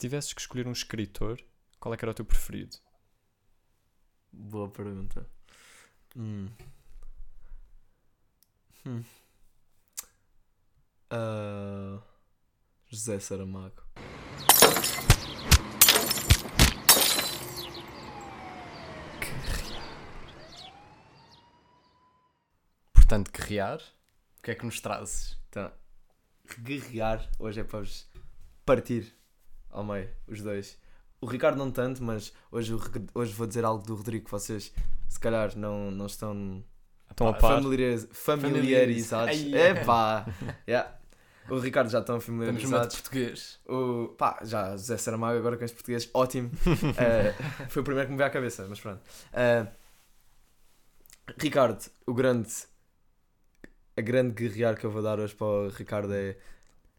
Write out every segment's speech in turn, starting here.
tivesses que escolher um escritor, qual é que era o teu preferido? Boa pergunta. Hum. Hum. Ah, José Saramago. Portanto, guerrear. O que é que nos trazes? Então, guerrear hoje é para vos partir ao meio, os dois. O Ricardo não tanto, mas hoje, hoje vou dizer algo do Rodrigo que vocês se calhar não, não estão Estão a par? familiariz- familiarizados. É pá! Yeah. O Ricardo já estão numa de familiarizados. português. O, pá, já José Saramago agora com os portugueses, ótimo. Eh, foi o primeiro que me veio à cabeça, mas pronto. Eh, Ricardo, o grande, a grande guerrear que eu vou dar hoje para o Ricardo é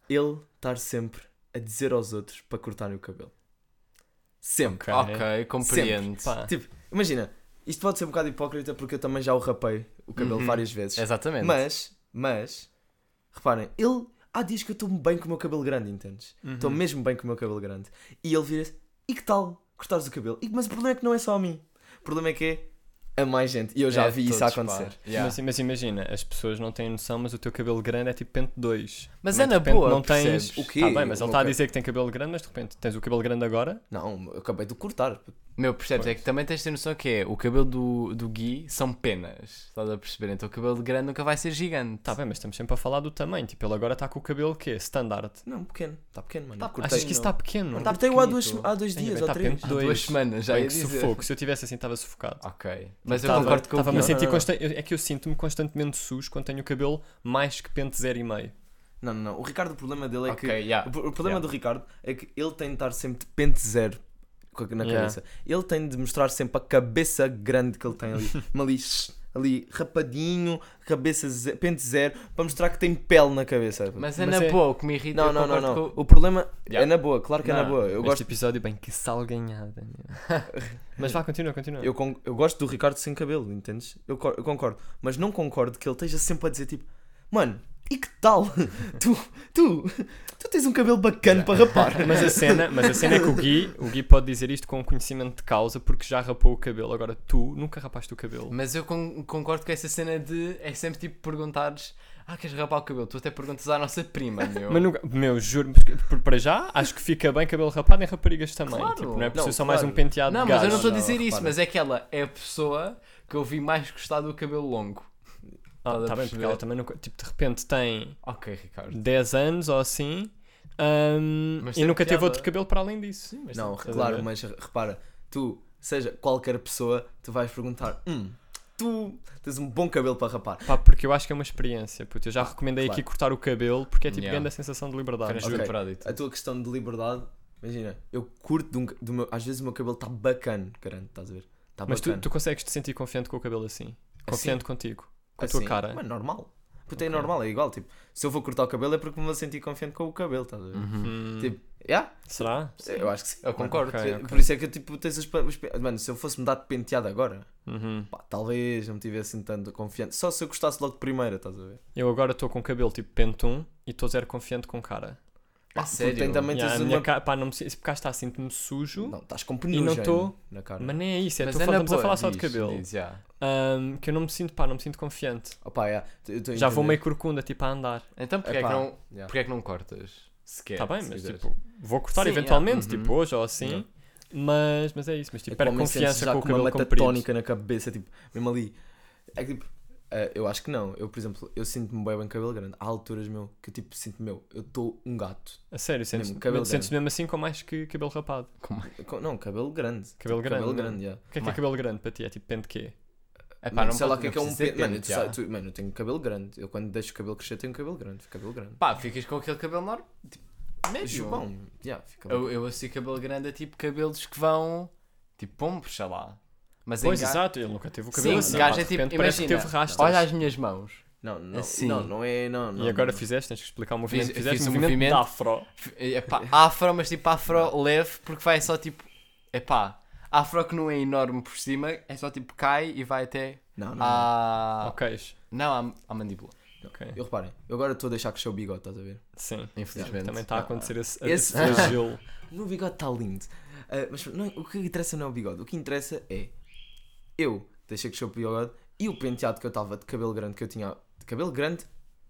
ele estar sempre a dizer aos outros para cortarem o cabelo. Sempre. Ok. Ok, compreendo. Pá, Tipo, imagina, isto pode ser um bocado hipócrita porque eu também já o rapei o cabelo Uhum. várias vezes. Exatamente. Mas, mas, reparem, ele há dias que eu estou bem com o meu cabelo grande, entendes? uhum. Estou mesmo bem com o meu cabelo grande. E ele vira-se, e que tal cortares o cabelo? E, mas o problema é que não é só a mim. O problema é que é a mais gente. E eu já É, vi isso acontecer. Yeah. Mas, mas imagina, as pessoas não têm noção, mas o teu cabelo grande é tipo pente 2. Mas é de na repente boa, não percebes? tens. O quê? Tá bem, mas ele está a dizer que tem cabelo grande, mas de repente tens o cabelo grande agora. Não, eu acabei de cortar. Meu, percebes? É Pois. que também tens de ter noção que é o cabelo do, do Gui são penas. Estás a perceber? Então o cabelo grande nunca vai ser gigante. Tá bem, mas estamos sempre a falar do tamanho. Tipo, ele agora está com o cabelo que é standard. Não, pequeno. Está pequeno, mano. Tá- Cortei. Achas que isso está pequeno? Não, tá Cortei-o há dois, pequenito. há dois dias bem, ou tá três. pequeno. Há duas Dois. semanas já Bem, ia que dizer. sufoco. Se eu tivesse assim, estava sufocado. Ok. Mas eu Tava- concordo com o Estava-me a Gui. sentir consta- eu- É que eu sinto-me constantemente sujo quando tenho o cabelo mais que pente 0,5. Não, não, não. O Ricardo, o problema dele é Ok, que. yeah. O, o problema Yeah. do Ricardo é que ele tem de estar sempre de pente zero na Yeah. cabeça. Ele tem de mostrar sempre a cabeça grande que ele tem ali. ali, ali rapadinho, cabeça ze- pente zero, para mostrar que tem pele na cabeça. Mas é Mas na é- boa, o que me irrita. não, não, não, não. com- O problema Yeah. é na boa, claro que é na Não, boa. Eu este gosto, episódio, bem, que salganhada. mas vá, continua, continua. eu, con- eu gosto do Ricardo sem cabelo, entendes? Eu, co- eu concordo. Mas não concordo que ele esteja sempre a dizer tipo, mano, e que tal? tu, tu, tu tens um cabelo bacana para rapar. Mas a cena, mas a cena é que o Gui, o Gui pode dizer isto com conhecimento de causa porque já rapou o cabelo. Agora tu nunca rapaste o cabelo. Mas eu con- concordo com essa cena de. É sempre tipo perguntares. Ah, queres rapar o cabelo? Tu até perguntas à nossa prima, meu. Mas nunca, meu, juro, porque, por- para já acho que fica bem cabelo rapado em raparigas também. Claro. Tipo, não é preciso Não, só mais claro. um penteado Não, de mas eu gajo. não estou a Não, dizer isso, repara. mas é que ela é a pessoa que eu vi mais gostar do cabelo longo. Ah, tá bem, porque ela também nunca, tipo, de repente tem Ok, Ricardo. 10 anos ou assim Mas e nunca teve piada. outro cabelo para além disso. Sim, mas Não, claro, mas repara, tu, seja qualquer pessoa, tu vais perguntar, hum, tu tens um bom cabelo para rapar. Pá, porque eu acho que é uma experiência. Puto. Eu já recomendei claro. aqui cortar o cabelo porque é tipo Yeah. grande a sensação de liberdade. Apenas Ok. juro por adito. A tua questão de liberdade, imagina, eu curto de um, do meu, às vezes o meu cabelo está bacana, grande, estás a ver? Está Mas tu, tu consegues te sentir confiante com o cabelo assim? Confiante contigo? Com a Assim, tua cara? Mano, normal. Puta, é Ok. normal, é igual, tipo, se eu vou cortar o cabelo é porque me vou sentir confiante com o cabelo, estás a ver? Uhum. Hum, Tipo, yeah, será? eu acho que sim. Eu concordo. Ok, Por ok. isso é que tipo, tens os, pe- os pe- Mano, se eu fosse mudar de penteado agora, Uhum. pá, talvez não me tivesse assim tanto confiante. Só se eu gostasse logo de primeira, estás a ver? Eu agora estou com cabelo tipo pente 1 e estou zero confiante com cara. A tu sério? tem também- Yeah, a tens minha uma- cara, pá, não me, sinto- porque cá está, sinto-me sujo. Não, estás com E penugem não tô- na cara. Mas nem é isso, é Mas tu é fal- na estamos a falar só de cabelo. diz, já. Ahm, que eu não me sinto, pá, não me sinto confiante. Opa, yeah, estou a Já vou meio corcunda, tipo, a andar. Então porquê é, que não, yeah. porquê é que não cortas? Sequer. Está bem, se mas quiseres. tipo, vou cortar Sim, eventualmente, yeah, tipo uhum. hoje ou assim. Yeah. Mas, mas é isso, mas tipo, É perco o confiança com o com uma cabelo comprido. metatónica na cabeça, tipo, mesmo ali. É que tipo, eh, eu acho que não. Eu, por exemplo, eu sinto-me bem bem cabelo grande. Há alturas, meu, que eu tipo sinto, meu, eu estou um gato. A sério, sentes- Mesmo, cabelo sentes grande. mesmo assim com mais que cabelo rapado. Com- Não, cabelo grande. Cabelo grande, Cabelo não? grande, yeah. O que é que é cabelo grande para ti? É tipo pente quê? Epá, Mano, não sei lá o que é que é não um pente. ter Mano, tu tu- mano, eu tenho cabelo grande. Eu quando deixo o cabelo crescer tenho cabelo grande. Fica cabelo grande. Pá, ficas com aquele cabelo normal. Tipo, médio. João, yeah, fica bem. Eu, eu associo cabelo grande a tipo cabelos que vão. Tipo pombos, sei lá. Mas Pois, exato, ele nunca teve o cabelo Sim, assim. o gajo é tipo. repente parece que Imagina, teve rastros. olha as minhas mãos. Não, não, assim. não, não é. Não, não, E agora não. fizeste, tens que explicar o movimento Fiz- que fizeste. fiz o um movimento, movimento- afro. Epá, afro, mas tipo afro leve, porque vai só tipo. Epá, afro que não é enorme por cima, é só tipo cai e vai até Não, não, à. Ao queixo. Não, à, à mandíbula. Ok. Eu reparem, eu agora estou a deixar crescer o bigode, estás a ver? Sim. Infelizmente. Também está a acontecer esse, Esse- esse flagelo. O meu bigode está lindo. Ah, mas não, o que interessa não é o bigode. O que interessa é eu deixei crescer o bigode e o penteado que eu estava de cabelo grande que eu tinha. De cabelo grande,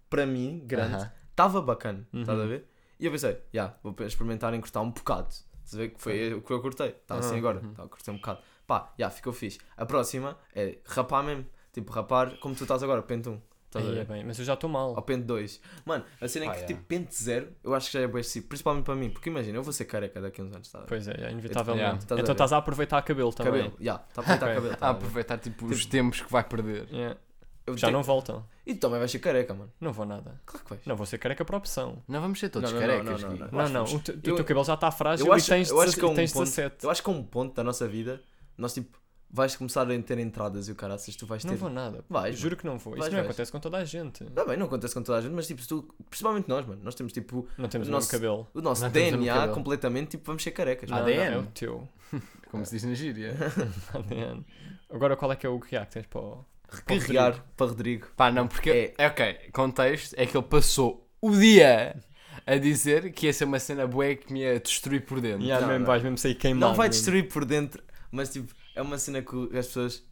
para mim, grande, estava bacana. Uhum. Estás a ver? E eu pensei, já, vou experimentar encurtar um bocado. Estás a ver que foi o que eu cortei. Está assim agora. uhum. Está a cortar um bocado. Pá, já, ficou fixe. A próxima é rapar mesmo. Tipo, rapar como tu estás agora, pente 1. Estás a Aí é ver? bem, mas eu já estou mal. Ao pente 2. Mano, a cena é Pá, que yeah. tipo pente 0, eu acho que já é bem assim, principalmente para mim, porque imagina, eu vou ser careca daqui a uns anos, tá? Pois é, é inevitavelmente. Yeah. Estás a então ver? estás a aproveitar cabelo também. Cabelo, já, está a aproveitar Ok. cabelo. tá A a ver? aproveitar tipo, os tempos que vai perder. Yeah. Eu Já tenho- não voltam. E tu também vais ser careca, mano. Não vou nada. Claro que vais. Não vou ser careca por opção. Não vamos ser todos Não, não, carecas, não, não, Gui. não. Não, acho não. que O, teu- eu- teu cabelo já está frágil Eu e acho, tens, eu acho que é um tens ponto, 17. eu acho que é um ponto da nossa vida, nós tipo, vais começar a ter entradas e o caraças, tu vais ter... Não vou nada. Vais, Juro que não vou. Isso Vais, não vais. acontece com toda a gente. Tá bem, não acontece com toda a gente, mas tipo, se tu, principalmente nós, mano, nós temos tipo Não temos o Nosso- cabelo. o nosso Não DNA cabelo. completamente, tipo, vamos ser carecas. Não, mano. não, ADN. é o teu. Como se diz na gíria. ADN. Agora qual é que é o que há que tens para o... para o Carregar para Rodrigo. Pá, não, porque. É. É. ok, contexto é que ele passou o dia a dizer que ia ser uma cena bué que me ia destruir por dentro. Yeah, Não, mesmo, não. vais mesmo sair queimado. Não vai mesmo. destruir por dentro, mas tipo, é uma cena que as pessoas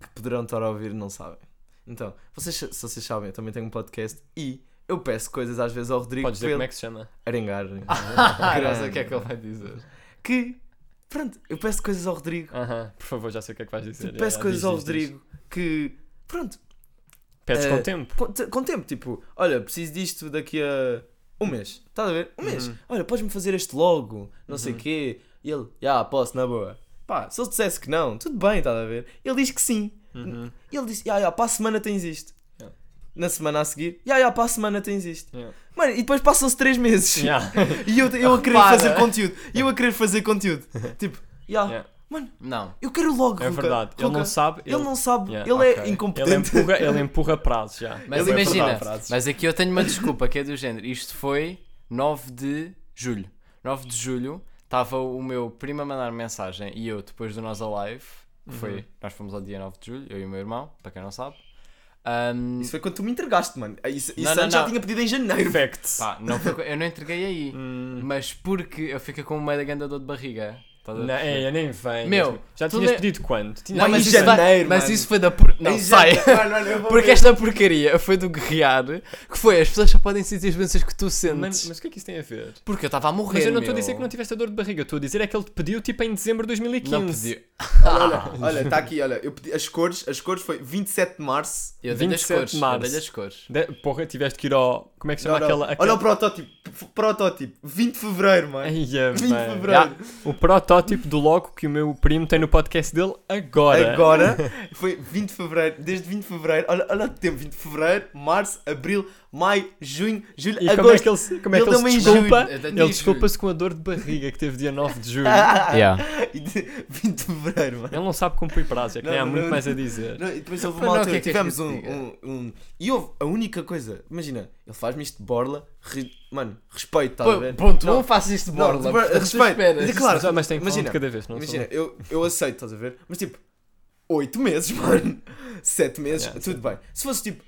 que poderão estar a ouvir não sabem. Então, vocês, se vocês sabem, eu também tenho um podcast e eu peço coisas às vezes ao Rodrigo Podes dizer como é que se chama? arengar. Ah, não sei o que é que ele vai dizer. Que, pronto, eu peço coisas ao Rodrigo. Aham, por favor, já sei o que é que vais dizer. Tipo, peço coisas diz, ao diz, diz. Rodrigo que, pronto, Pedes Eh, com tempo. com, com tempo, tipo, olha, preciso disto daqui a um mês. Estás a ver? Um mês. Uhum. Olha, podes-me fazer este logo, não sei o Uhum. quê. E ele, já, posso, na boa. Pá, se ele dissesse que não, tudo bem, estás a ver? Ele diz que sim. Uhum. Ele disse, já, já, para a semana tens isto. Yeah. Na semana a seguir, já, já, para a semana tens isto. Yeah. Mano, e depois passam-se 3 meses. Yeah. E eu, eu a querer fazer conteúdo. E eu a querer fazer conteúdo. Tipo, já, Yeah. mano, Não. eu quero logo. É verdade. Ele não sabe. Ele não sabe, Yeah, ele ok. é Ele incompetente. empurra, ele empurra prazo já. Mas Ele imagina, frases. mas aqui eu tenho uma desculpa que é do género. Isto foi 9 de julho. 9 de julho estava o meu primo a mandar mensagem e eu, depois do nosso live, que foi, Uhum. nós fomos ao dia 9 de julho, eu e o meu irmão, para quem não sabe. Ahm, Isso foi quando tu me entregaste, mano. Isso, isso Não, não, já tinha pedido em janeiro. Facts. pá, não foi eu não entreguei aí, Hum, mas porque eu fiquei com uma grande dor de barriga. Estás a não, perceber? é, nem vem. Meu, já tu tinhas lê- pedido quando? Tinha... Não, mas em isso, vai- janeiro, mas isso foi da por... Não, sai. Porque ver. esta porcaria foi do guerrear, que foi as pessoas só podem sentir as doenças que tu sentes. Mas, o que é que isso tem a ver? Porque eu estava a morrer. Mas eu não estou a dizer que não tiveste a dor de barriga, eu estou a dizer é que ele te pediu tipo em dezembro de 2015. Não pedi. Olha, está aqui, olha. Eu pedi as cores, as cores foi 27 de março. Eu dei-lhe as 27 cores. de Eu março. dei-lhe as cores. De- Porra, tiveste que ir ao. Como é que se chama Não, não. aquela. aquela... Olha o protótipo. F- Protótipo. 20 de fevereiro, mano. Eia, 20 de bem. fevereiro. O protótipo do logo que o meu primo tem no podcast dele agora. Agora foi 20 de fevereiro. Desde 20 de fevereiro. Olha, olha o tempo: 20 de fevereiro, março, abril, maio, junho, julho, E como é agosto. que ele, se- como é que ele se desculpa? Ele desculpa-se com a dor de barriga que teve dia 9 de julho. Yeah. E de 20 de fevereiro, mano. Ele não sabe cumprir prazo, é que Não, nem há não, muito não. mais a dizer. Não, e depois houve uma altura, que é que tivemos um, um, um- E houve a única coisa, imagina, ele faz-me isto de borla, ri- mano, respeito, estás a ver? Ponto Não, 1, faço isto de não, borla. tu respeito. esperas. É claro, mas, mas tem um imagina, cada vez, não Imagina, eu, eu aceito, estás a ver? Mas tipo, 8 meses, mano. 7 meses, Yeah, tudo bem. Se fosse tipo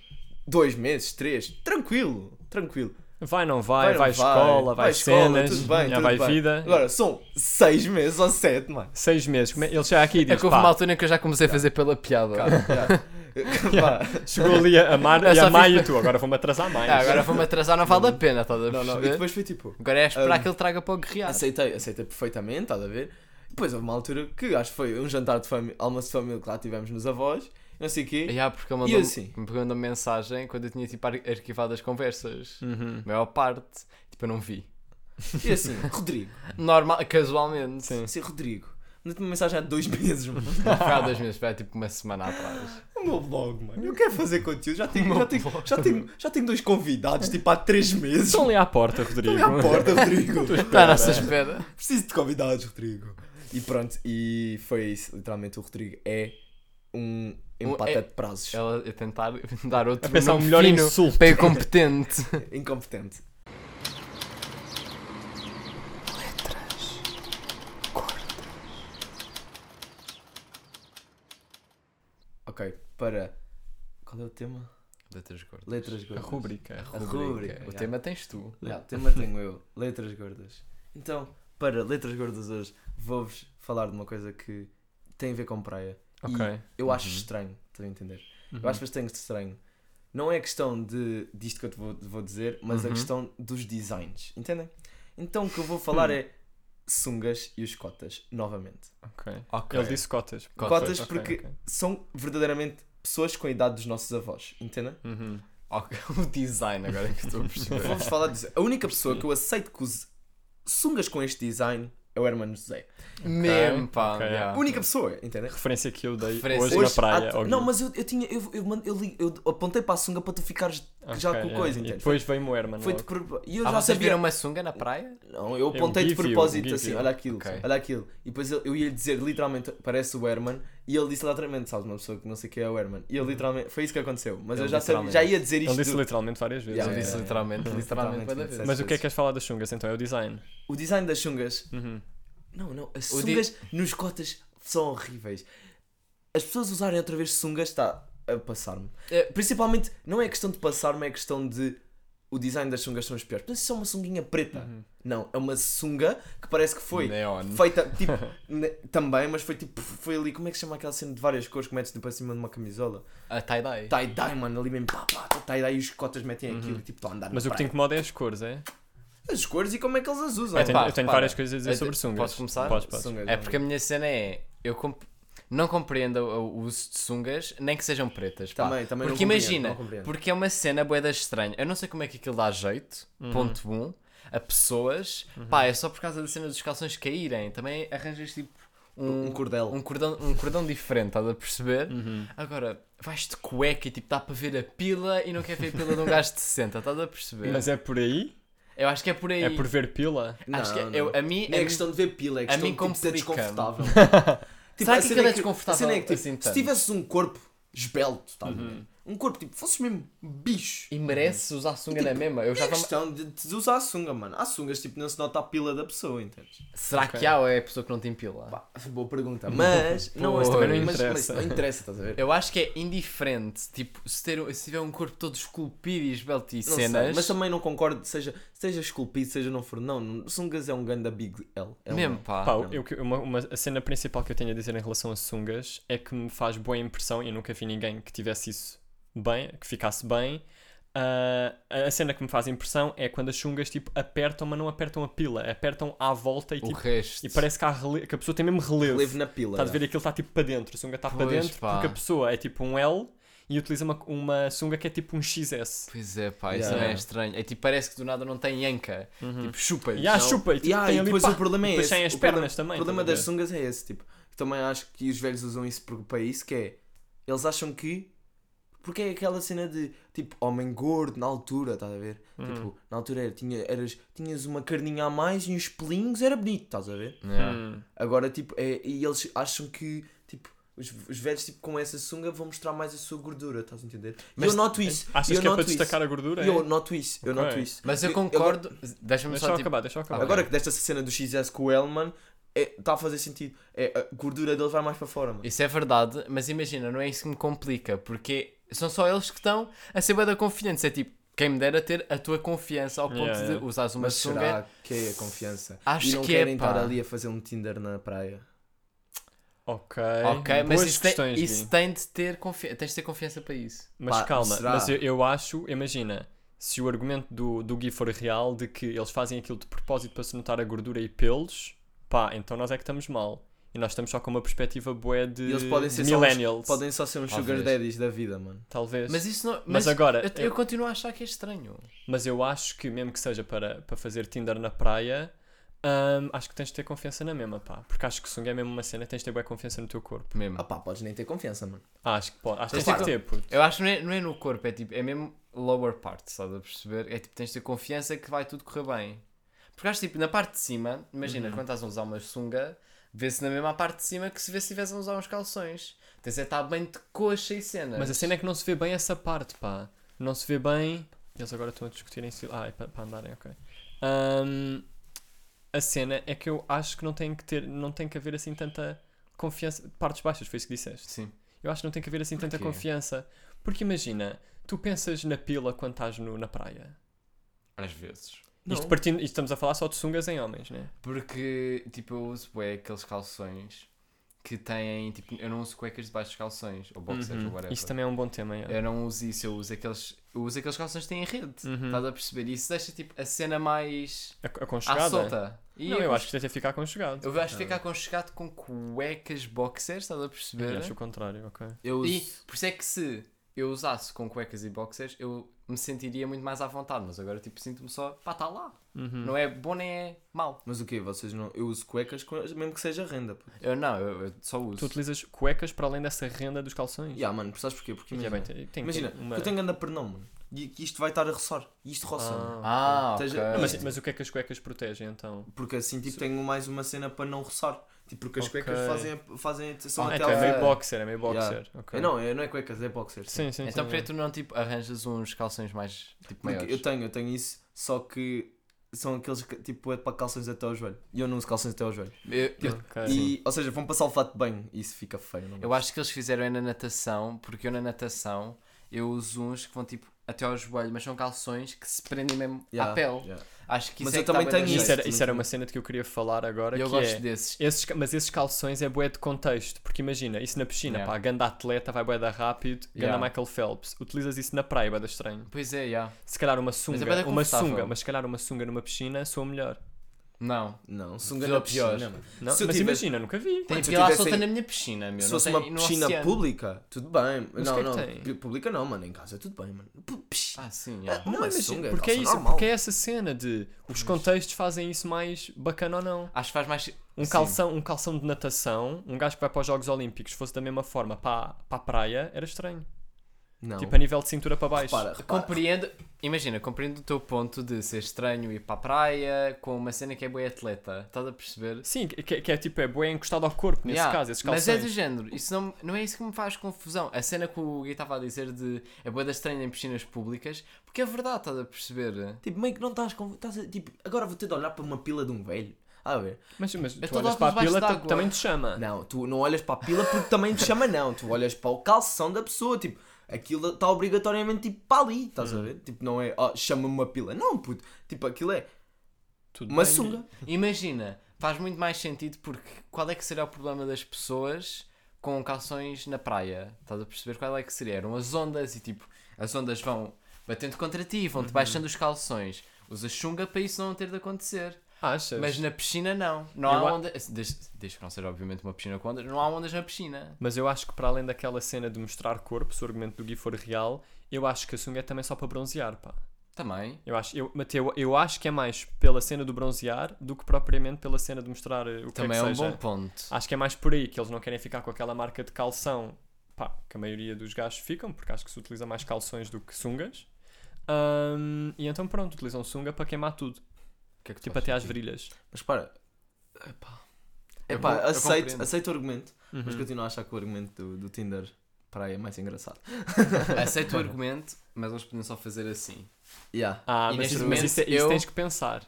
2 meses, 3, tranquilo, tranquilo. Vai, não vai, não vai, escola, vai, escola, cenas, tudo bem, já tudo vai bem. vida. Agora, são 6 meses ou 7, mano. Seis meses. Como é- Ele chega aqui É diz: que houve pá, uma altura em que eu já comecei a fazer pela piada. Cara, já. Yeah. Chegou ali a amar e a Maia e tu, agora vou-me atrasar mais. Ah, agora vou-me atrasar, não vale a pena, estás a Não, não, e depois foi tipo, Agora é esperar Um, que ele traga para o guerrear. Aceitei, aceitei perfeitamente, estás a ver? Depois houve uma altura que acho que foi um jantar de família, almoço de família que lá tivemos nos avós, não sei o quê. Yeah, porque ele E mandou, assim? me mandou mensagem quando eu tinha tipo ar- arquivado as conversas. Uhum. Maior parte, tipo, eu não vi. E assim, Rodrigo, Normal, casualmente. Sim. assim, Rodrigo, mandei-te uma mensagem há dois meses, mano. Não foi há dois meses, foi tipo uma semana atrás. O meu blog, mano. Eu quero fazer conteúdo, já tenho, já tenho, já tenho, já tenho dois convidados, tipo há três meses. Estão ali à porta, Rodrigo. Estão ali à porta, Rodrigo. Está à nossa espera. Preciso de convidados, Rodrigo. E pronto, e foi isso. Literalmente, o Rodrigo é um empate é- de prazos. Ela a tentar dar outro A pensar o nome melhor fino insulto. para incompetente. Incompetente. Ok, para. Qual é o tema? Letras gordas. Letras A gordas. A A rúbrica. rúbrica, O já. tema tens tu. O tema tenho eu. Letras gordas. Então, para letras gordas hoje, vou-vos falar de uma coisa que tem a ver com praia. Ok. E eu acho Uhum. estranho, estão a entender? Uhum. Eu acho bastante estranho. Não é a questão de, disto que eu te vou, vou dizer, mas a Uhum. questão dos designs. Entendem? Então o que eu vou falar Hum. é sungas e os cotas, novamente. Ok. Ok. Ele disse cotas. Cotas, Ok, porque ok. são verdadeiramente pessoas com a idade dos nossos avós. Entendem? Uhum. O design agora é que estou a perceber. Vou-vos falar disso. A única pessoa que eu aceito que use sungas com este design é o Hermano José. Mesmo, pá. ok. yeah. A única pessoa, entendem? Referência que eu dei Referência. hoje, Hoje, na praia. não, mas eu, eu tinha. Eu, eu, eu, li- eu apontei para a sunga para tu ficares já Ok, com é. coisa, E entende? depois veio-me o Herman Foi de pro- E eu Ah, já vocês sabia. viram uma sunga na praia? Não, eu Eu apontei de you, propósito assim, you. olha aquilo, Ok. olha aquilo. E depois eu, eu ia lhe dizer literalmente, parece o Herman, e ele disse literalmente, sabes, uma pessoa que não sei quem é o Herman. E ele literalmente, foi isso que aconteceu. Mas Ele eu já, sabia, já ia dizer isto. Ele disse do- literalmente várias vezes. Yeah, Ele disse literalmente, Literalmente, literalmente. Mas o que é que queres falar das chungas então? É o design. O design das sungas. Uhum. Não, não, as O di- sungas nos cotas são horríveis. As pessoas usarem outra vez sungas está a passar-me. É, Principalmente, não é questão de passar-me, é questão de. O design das sungas são os piores. Mas isso é uma sunguinha preta. Uhum. Não, é uma sunga que parece que foi Neon. feita, tipo, ne- também, mas foi tipo, foi ali, como é que se chama aquela cena de várias cores que metes tipo acima de uma camisola? A tie-dye. Tie-dye, mano, ali mesmo, pá, pá, tie-dye e os cotas metem aquilo e tipo, estão a andar Uhum. Mas o que te incomoda é as cores, é? As cores e como é que eles as usam. Eu tenho, pá, eu tenho várias coisas a dizer sobre sungas. posso começar? Podes, podes. Sungas, É porque a minha cena é. Eu comp- não compreendo o uso de sungas, nem que sejam pretas. pá. Também, também não porque compreendo, imagina, não compreendo. porque é uma cena boeda estranha. Eu não sei como é que aquilo dá jeito, Uhum. ponto 1, um, a pessoas. Pá, é só por causa da cena dos calções caírem. Também arranjas tipo um, Um cordel. um cordão, um cordão diferente, estás a perceber? Uhum. Agora, vais de cueca e tipo, dá para ver a pila e não quer ver a pila de um gajo de 60, estás a perceber? Mas é por aí? Eu acho que é por aí. É por ver pila? Acho que é- Não, eu, não. a mim, Não a é mim- questão de ver pila, é questão mim de tipo, ser complica-me. desconfortável. Será que aquilo é a desconfortável é que, tipo, assim se tivesses um corpo esbelto, a Uhum. Um corpo tipo, fosses mesmo bicho. E merece usar sunga na mesma. Eu É já tava- questão de, de usar a sunga, mano. Há sungas, tipo, não se nota a pila da pessoa, entendes? Será Ok. que há ou é a pessoa que não tem pila? Pá, boa pergunta. Mas, não, mas também não mas- mas interessa. não interessa, estás a ver? Eu acho que é indiferente, tipo, se, ter, se tiver um corpo todo esculpido e esbelto e Não sei, cenas. mas também não concordo, seja, seja esculpido, seja não for. Não, sungas é um ganda big L. É um mesmo, não. pá. Pá, eu, uma, uma- a cena principal que eu tenho a dizer em relação a sungas é que me faz boa impressão e eu nunca vi ninguém que tivesse isso bem, que ficasse bem. Ah, a cena que me faz impressão é quando as sungas tipo apertam, mas não apertam a pila, apertam à volta e, tipo, resto. e parece que, há rele- que a pessoa tem mesmo relevo. Relevo na pila. Estás a ver aquilo está tipo para dentro, a sunga está para dentro pá. porque a pessoa é tipo um L e utiliza uma, uma sunga que é tipo um XS. Pois é, pá, isso Yeah. é estranho. É tipo, parece que do nada não tem anca. Tipo, chupa E há Não. chupa, e tipo, Yeah, tem e ali depois pá, o problema é depois esse. tem as o pernas problema, também. O problema das ver? sungas é esse, tipo. Também acho que os velhos usam isso para isso, que é. Eles acham que. Porque é aquela cena de tipo homem gordo na altura, estás a ver? Uhum. Tipo, na altura era, tinha, eras, tinhas uma carninha a mais e uns pelinhos, era bonito, estás a ver? Yeah. Hum. Agora, tipo, é, e eles acham que, tipo, os, os velhos, tipo, com essa sunga vão mostrar mais a sua gordura, estás a entender? E Mas eu noto isso. Achas eu que é para noto isso. destacar a gordura? E é? Eu noto isso, eu noto isso. Mas eu Eu- concordo. Deixa-me Deixa só eu tipo. acabar, deixa eu acabar. Agora que desta cena do XS com o Elman, está a fazer sentido. É, a gordura dele vai mais para fora, mano. Isso é verdade, mas imagina, não é isso que me complica, porque são só eles que estão a ser da confiança. É tipo, quem me dera ter a tua confiança ao ponto Yeah, de yeah. usares uma Mas sunga. será que é a confiança? Acho e não que é, querem pá. estar ali a fazer um Tinder na praia. Ok, Ok, mas isso, tem, isso tem de ter confiança. Tens de ter confiança para isso. Mas Pá, calma, será? mas eu, eu acho, imagina, se o argumento do, do Gui for real de que eles fazem aquilo de propósito para se notar a gordura e pelos, pá, então nós é que estamos mal. E nós estamos só com uma perspectiva bué de, E eles podem de ser só uns- millennials. Podem só ser uns sugar Talvez. daddies da vida, mano. Talvez. Mas isso não. Mas Mas, agora, eu, eu- eu continuo a achar que é estranho. Mas eu acho que mesmo que seja para, para fazer Tinder na praia, hum, acho que tens de ter confiança na mesma, pá. Porque acho que sunga é mesmo uma cena, tens de ter boa confiança no teu corpo. Mesmo. Ah pá, podes nem ter confiança, mano. Ah, acho que pode. Acho que Tens de ter, puto. Eu acho que não é, não é no corpo, é tipo, é mesmo lower part, estás a perceber? É tipo, tens de ter confiança que vai tudo correr bem. Porque acho tipo, na parte de cima, imagina, Uhum. quando estás a usar uma sunga, vê-se na mesma parte de cima que se vê se estivesse a usar uns calções. Tens é estar bem de coxa e cenas. Mas a cena é que não se vê bem essa parte, pá. Não se vê bem. Eles agora estão a discutir em silêncio. Ah, é para, para andarem, ok. Hum, a cena é que eu acho que não tem que ter, não tem que haver assim tanta confiança. Partes baixas, foi isso que disseste. Sim. Eu acho que não tem que haver assim tanta Porquê? confiança. Porque imagina, tu pensas na pila quando estás no- na praia. Às vezes. Não. Isto, partindo, isto estamos a falar só de sungas em homens, né? Porque, tipo, eu uso bué aqueles calções que têm, tipo, eu não uso cuecas debaixo dos calções, ou boxers, Uhum. ou whatever. Isso também é um bom tema. yeah. Eu não uso isso, eu uso aqueles, eu uso aqueles calções que têm rede. Uhum. Estás a perceber? Isso deixa, tipo, a cena mais Ac- à Aconchegada? solta. E Não, eu acho que deve ficar aconchegado. Eu acho que ficar aconchegado com cuecas boxers, estás a perceber? Eu acho o contrário, ok. Eu E uso- por isso é que se eu usasse com cuecas e boxers, eu me sentiria muito mais à vontade, mas agora tipo sinto-me só, pá, está lá. Uhum. Não é bom nem é mau. Mas o quê? Vocês não. Eu uso cuecas mesmo que seja renda. pô. Eu não, eu, eu só uso. Tu utilizas cuecas para além dessa renda dos calções? Ya, mano, sabes porquê? Porque imagina, bem, tem- tem- imagina tem uma... que eu tenho anda pernão, mano. E que isto vai estar a roçar. E isto roça. Ah, ok. Esteja- Não, mas, mas o que é que as cuecas protegem então? Porque assim, tipo, tenho mais uma cena para não roçar. Tipo, porque as Ok. cuecas fazem, fazem são Ah, até então é meio boxer, é meio boxer. Yeah. ok. É, Não, é, não é cuecas, é boxers. Sim, sim, Então sim. por que tu não tipo arranjas uns calções mais tipo Porque maiores? eu tenho, eu tenho isso, só que são aqueles que tipo é para calções até ao joelho. E eu não uso calções até ao joelho. Eu, eu- Ok. E, ou seja, vão passar o fato bem e isso fica feio. Não eu acho que eles fizeram é na natação, porque eu na natação eu uso uns que vão tipo até ao joelho, mas são calções que se prendem mesmo Yeah, à pele. yeah. Acho que isso Mas é eu também tenho Isso era, isso era uma cena de que eu queria falar agora, Eu gosto é... desses. Esses, mas esses calções é bué de contexto, porque imagina, isso na piscina, Yeah. pá, ganda atleta, vai bué da rápido, ganda Yeah. Michael Phelps, utilizas isso na praia, bué da estranho. Pois é, já. Se calhar uma sunga, bué da uma sunga, mas se calhar uma sunga numa piscina soa melhor. Não. Não, sunga na piscina, pior. mano. Não? Se mas tivesse- imagina, nunca vi. Tem se tivesse- solta na minha piscina, meu. Se não fosse uma piscina oceano. pública, tudo bem. Mas não, é não. tem? Pública não, mano. Em casa tudo bem, mano. Ah, sim, já. Não, é imagina, sunga, é porque é calça isso, normal. porque é essa cena de os contextos fazem isso mais bacana ou não. Acho que faz mais. Um Sim. calção, um calção de natação, um gajo que vai para os Jogos Olímpicos, fosse da mesma forma para, para a praia, era estranho. Não. Tipo a nível de cintura para baixo. repara, repara. Compreendo, imagina, compreendo o teu ponto de ser estranho ir para a praia com uma cena que é boa atleta. Estás a perceber? Sim, que, que é tipo, é bué encostado ao corpo, nesse Yeah, caso, esses Mas calções. é do género, isso não, não é isso que me faz confusão. A cena que o Gui estava a dizer de é boa da estranha em piscinas públicas, porque é verdade, estás a perceber? Tipo, meio que não estás com. Estás a, tipo, agora vou ter de olhar para uma pila de um velho. A ver. Mas, mas tu olhas para a pila, também te chama. Não, tu não olhas para a pila porque também te chama, não. Tu olhas para o calção da pessoa. Tipo, aquilo está obrigatoriamente tipo para ali. Estás a ver? Tipo, não é. Oh, chama-me uma pila. Não, puto. Tipo, aquilo é Tudo uma bem. sunga. Imagina, faz muito mais sentido porque qual é que será o problema das pessoas com calções na praia? Estás a perceber qual é que seria? Eram as ondas e tipo, as ondas vão batendo contra ti, Uhum. vão-te baixando os calções. Usas chunga para isso não ter de acontecer. Achas? Mas na piscina não. Não Eu há ondas. Desde, desde que não seja obviamente uma piscina com ondas, não há ondas na piscina. Mas eu acho que para além daquela cena de mostrar corpo, se o argumento do Gui for real, eu acho que a sunga é também só para bronzear, pá. Também. Eu acho, eu, Mateu, eu acho que é mais pela cena do bronzear do que propriamente pela cena de mostrar eh, o que Também é é que um seja. bom ponto. Acho que é mais por aí que eles não querem ficar com aquela marca de calção, pá, que a maioria dos gajos ficam, porque acho que se utiliza mais calções do que sungas. Ahm, e então pronto, utilizam sunga para queimar tudo, que é que tipo até às virilhas. Mas para. Epá. Epá, eu aceito, compreendo. aceito o argumento. Mas Uhum. continuo a achar que o argumento do, do Tinder para aí é mais engraçado. Aceito o argumento, mas eles podiam só fazer assim. Yeah. Ah, E mas, isso, mas momento isso, é- isso eu- tens que pensar.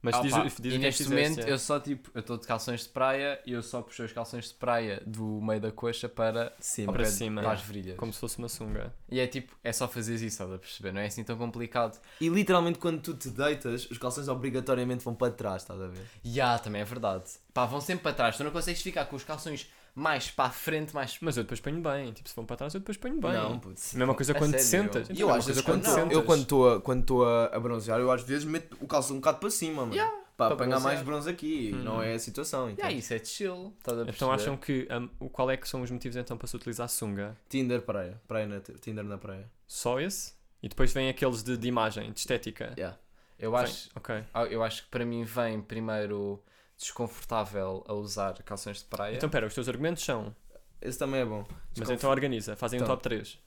Mas Ah, diz, pá, diz e é neste momento é. eu só tipo, eu estou de calções de praia e eu só puxei os calções de praia do meio da coxa para, Sim, Para cima. para as virilhas. como se fosse uma sunga. E é tipo, é só fazer isso, estás a perceber? Não é assim tão complicado. E literalmente quando tu te deitas, os calções obrigatoriamente vão para trás, estás a ver? E ah, também é verdade. Pá, vão sempre para trás. Tu não consegues ficar com os calções mais para a frente, mais. Mas eu depois ponho bem, tipo, se vão para trás eu depois ponho bem. Não, putz. Mesma coisa A quando te sentas. E Então, eu mesma às vezes coisa quando, quando te eu sentas. quando estou a, quando estou a, a bronzear, eu às vezes meto o calção um bocado para cima, mano. Yeah, para para apanhar mais bronze aqui. Hum. Não é a situação. Então. isso é chill. A? Então acham que um, o qual é que são os motivos então para se utilizar sunga? Tinder praia. praia na, Tinder na praia. Só esse? E depois vem aqueles de, de imagem, de estética. Yeah. Eu Vem- acho, Ok. ah, eu acho que para mim vem primeiro desconfortável a usar calções de praia. Então pera, os teus argumentos são. Esse também é bom. Mas então organiza, fazem um Então. top 3.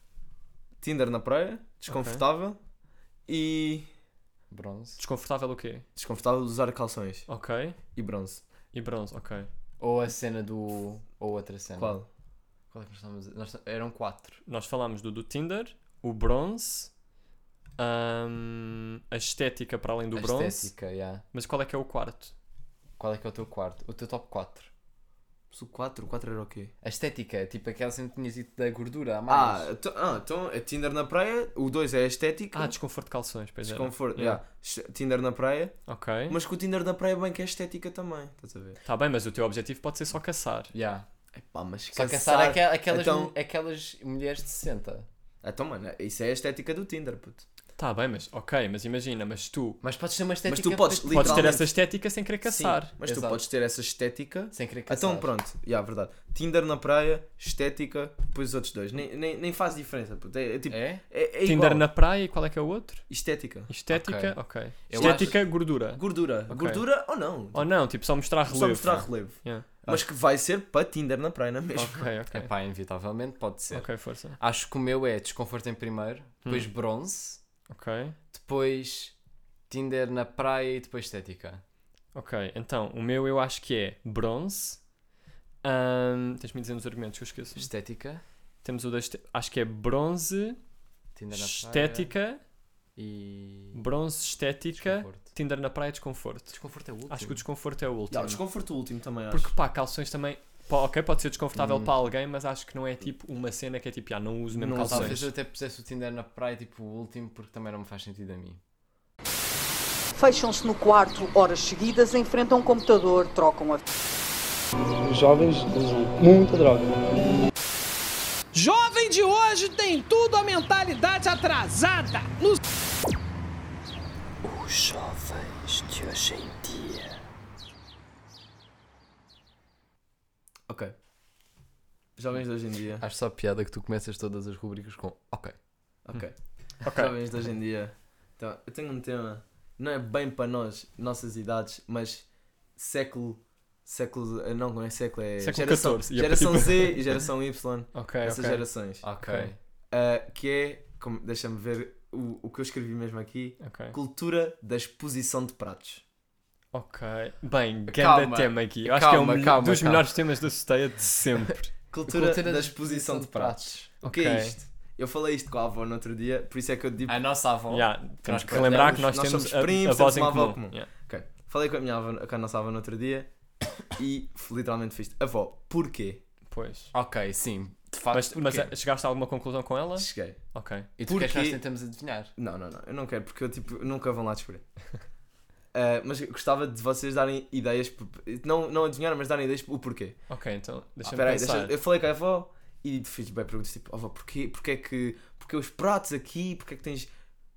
Tinder na praia, desconfortável e Bronze. Desconfortável o quê? desconfortável de usar calções Ok. e bronze. E bronze, ok. Ou a cena do. Ou outra cena. Qual? Qual é que nós estávamos a dizer? Nós- Eram quatro. Nós falámos do, do Tinder, o bronze, hum, a estética para além do a bronze. estética, yeah. Mas qual é que é o quarto? Qual é que é o teu quarto? O teu top 4. Se o 4, o 4 era o quê? A estética, tipo aquela cena que tinhas dito da gordura a Ah, mais. então, ah, então é Tinder na praia, o 2 é a estética. Ah, desconforto de calções, pois desconforto. Yeah. yeah. Tinder na praia, Ok. mas com o Tinder na praia bem que é estética também. Estás a ver? Tá bem, mas o teu objetivo pode ser só caçar. Yeah. Epá, mas Só caçar aquel- aquelas, Então- mu- aquelas mulheres de 60. Então, mano, isso é a estética do Tinder, puto. Tá bem, mas ok, mas imagina, mas tu Mas podes ter uma estética. tu podes para- li- podes ter Literalmente. essa estética sem querer caçar. Sim, mas tu Exato. podes ter essa estética. Sem querer caçar. Então pronto, yeah, verdade. Tinder na praia, estética, depois os outros dois. Nem, nem, nem faz diferença, puto. É, é tipo, é, É? é Tinder igual. na praia e qual é que é o outro? Estética. Estética, ok. Eu Estética, gordura. Gordura. Ok. Gordura ou não? Ou não, tipo só mostrar Só relevo. mostrar relevo. Yeah. Mas que vai ser para Tinder na praia, não é mesmo? Ok, ok. É pá, inevitavelmente pode ser. Ok, força. Acho que o meu é desconforto em primeiro, depois Hum. bronze, Ok. depois Tinder na praia e depois estética. Ok, então o meu eu acho que é bronze. Ahm, Tens-me dizer nos argumentos que eu esqueço. Estética, Temos o da este... Acho que é bronze, Tinder na praia estética, e. bronze, estética, Desconforto. Tinder na praia, desconforto. Desconforto é o último. Acho que o desconforto é o último. Yeah, o desconforto último também acho. Porque pá, calções também. Ok, pode ser desconfortável Hum. para alguém, mas acho que não é tipo uma cena que é tipo, ah, não uso mesmo Não calções. Talvez eu até pusesse o Tinder na praia, tipo o último, porque também não me faz sentido a mim. Fecham-se no quarto horas seguidas, enfrentam um computador, trocam a Os jovens usam muita droga. Jovem de hoje tem tudo a mentalidade atrasada. No Os jovens de hoje em dia. Ok. Jovens de hoje em dia. Acho só piada que tu começas todas as rubricas com ok. Ok. Ok. Jovens de hoje em dia. Então, eu tenho um tema. Não é bem para nós, nossas idades, mas século. Século. eh, Não, não é século, é. Século geração, 14, ia geração tipo- Z e geração Y. Ok, essas ok. gerações. Ok. Ah, que é. como- Deixa-me ver o, o que eu escrevi mesmo aqui. Ok. Cultura da exposição de pratos. Ok. Bem, grande Calma. tema aqui. Eu acho que é Calma, um calma, dos calma. melhores temas da Soteia de sempre. Cultura, Cultura da exposição de pratos. O que é isto? Eu falei isto com a avó no outro dia, por isso é que eu digo. A nossa avó. Yeah, temos que relembrar que nós, nós temos somos a, primos, a voz em temos uma comum. avó comum. Yeah. Ok. Falei com a minha avó, com a nossa avó no outro dia e literalmente fiz avó, porquê? Pois. Ok, sim. De facto, Mas, mas chegaste a alguma conclusão com ela? Cheguei. Ok. E tu queres que nós tentamos adivinhar? Não, não, não, eu não quero porque eu tipo, nunca vão lá descobrir. Ah, mas gostava de vocês darem ideias, não, não adivinhar, mas darem ideias o porquê. Ok, então Ah, deixa-me pensar. deixa- eu falei com a avó e fiz bem perguntas tipo, avó, porquê, porquê, é que, porquê os pratos aqui, porquê é que tens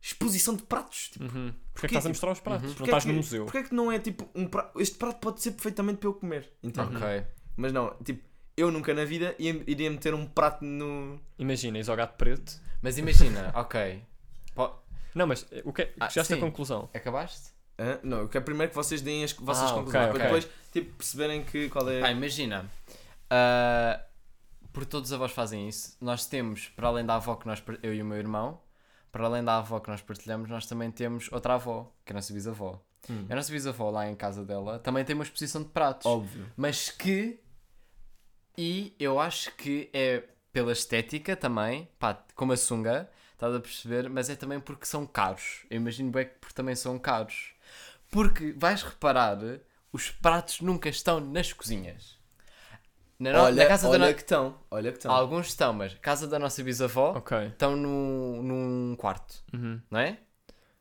exposição de pratos? Tipo, Uhum. Porquê é Porquê, que estás a tipo, mostrar os pratos? uhum. Não porquê estás que, no museu. Porquê é que não é tipo um prato, este prato pode ser perfeitamente para eu comer, entende? Ok. Mas não, tipo, eu nunca na vida ia- iria meter um prato no... Imagina, és ao gato preto. Mas imagina, ok. Não, mas eh, o que é? Ah, chegaste à conclusão. Acabaste? Hã? Não, eu quero primeiro que vocês deem as vossas Ah, conclusões, ok, para depois tipo, perceberem que qual é... Pá, imagina. ah, porque todos os avós fazem isso. Nós temos, para além da avó que nós, eu e o meu irmão, para além da avó que nós partilhamos, nós também temos outra avó, que é a nossa bisavó. Hum. A nossa bisavó lá em casa dela também tem uma exposição de pratos. Óbvio. Mas que. E eu acho que é pela estética também, pá, como a sunga, estás a perceber? Mas é também porque são caros. Eu imagino bem que porque também são caros. Porque vais reparar, os pratos nunca estão nas cozinhas. Na, no- olha, na casa olha da no- que estão, olha que estão. Alguns estão, mas a casa da nossa bisavó Ok. estão no, num quarto, Uhum. não é?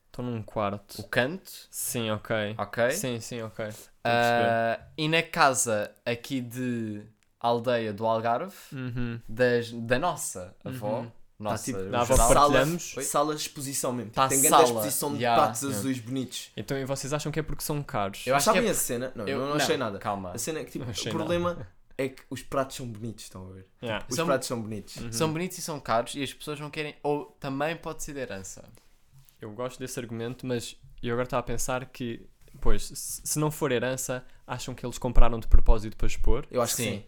Estou num quarto. O canto, Sim, ok. ok? Sim, sim, ok. Ah, e na casa aqui de aldeia do Algarve, Uhum. das, da nossa avó, Uhum. Nossa, tipo, o da avó geral, que sala, de exposição mesmo. Tá Tem grande sala, exposição de yeah, pratos yeah. azuis bonitos. Então e vocês acham que é porque são caros? Eu acho que sabem é a cena? Não, eu- eu não achei nada. Calma. A cena é que tipo, Não o problema é que os pratos são bonitos, estão a ver? Yeah. Os São- pratos são bonitos. Uhum. São bonitos e são caros e as pessoas não querem. Ou também pode ser de herança. Eu gosto desse argumento, mas eu agora estava a pensar que, pois, se se não for herança, acham que eles compraram de propósito para expor? Eu acho que Sim.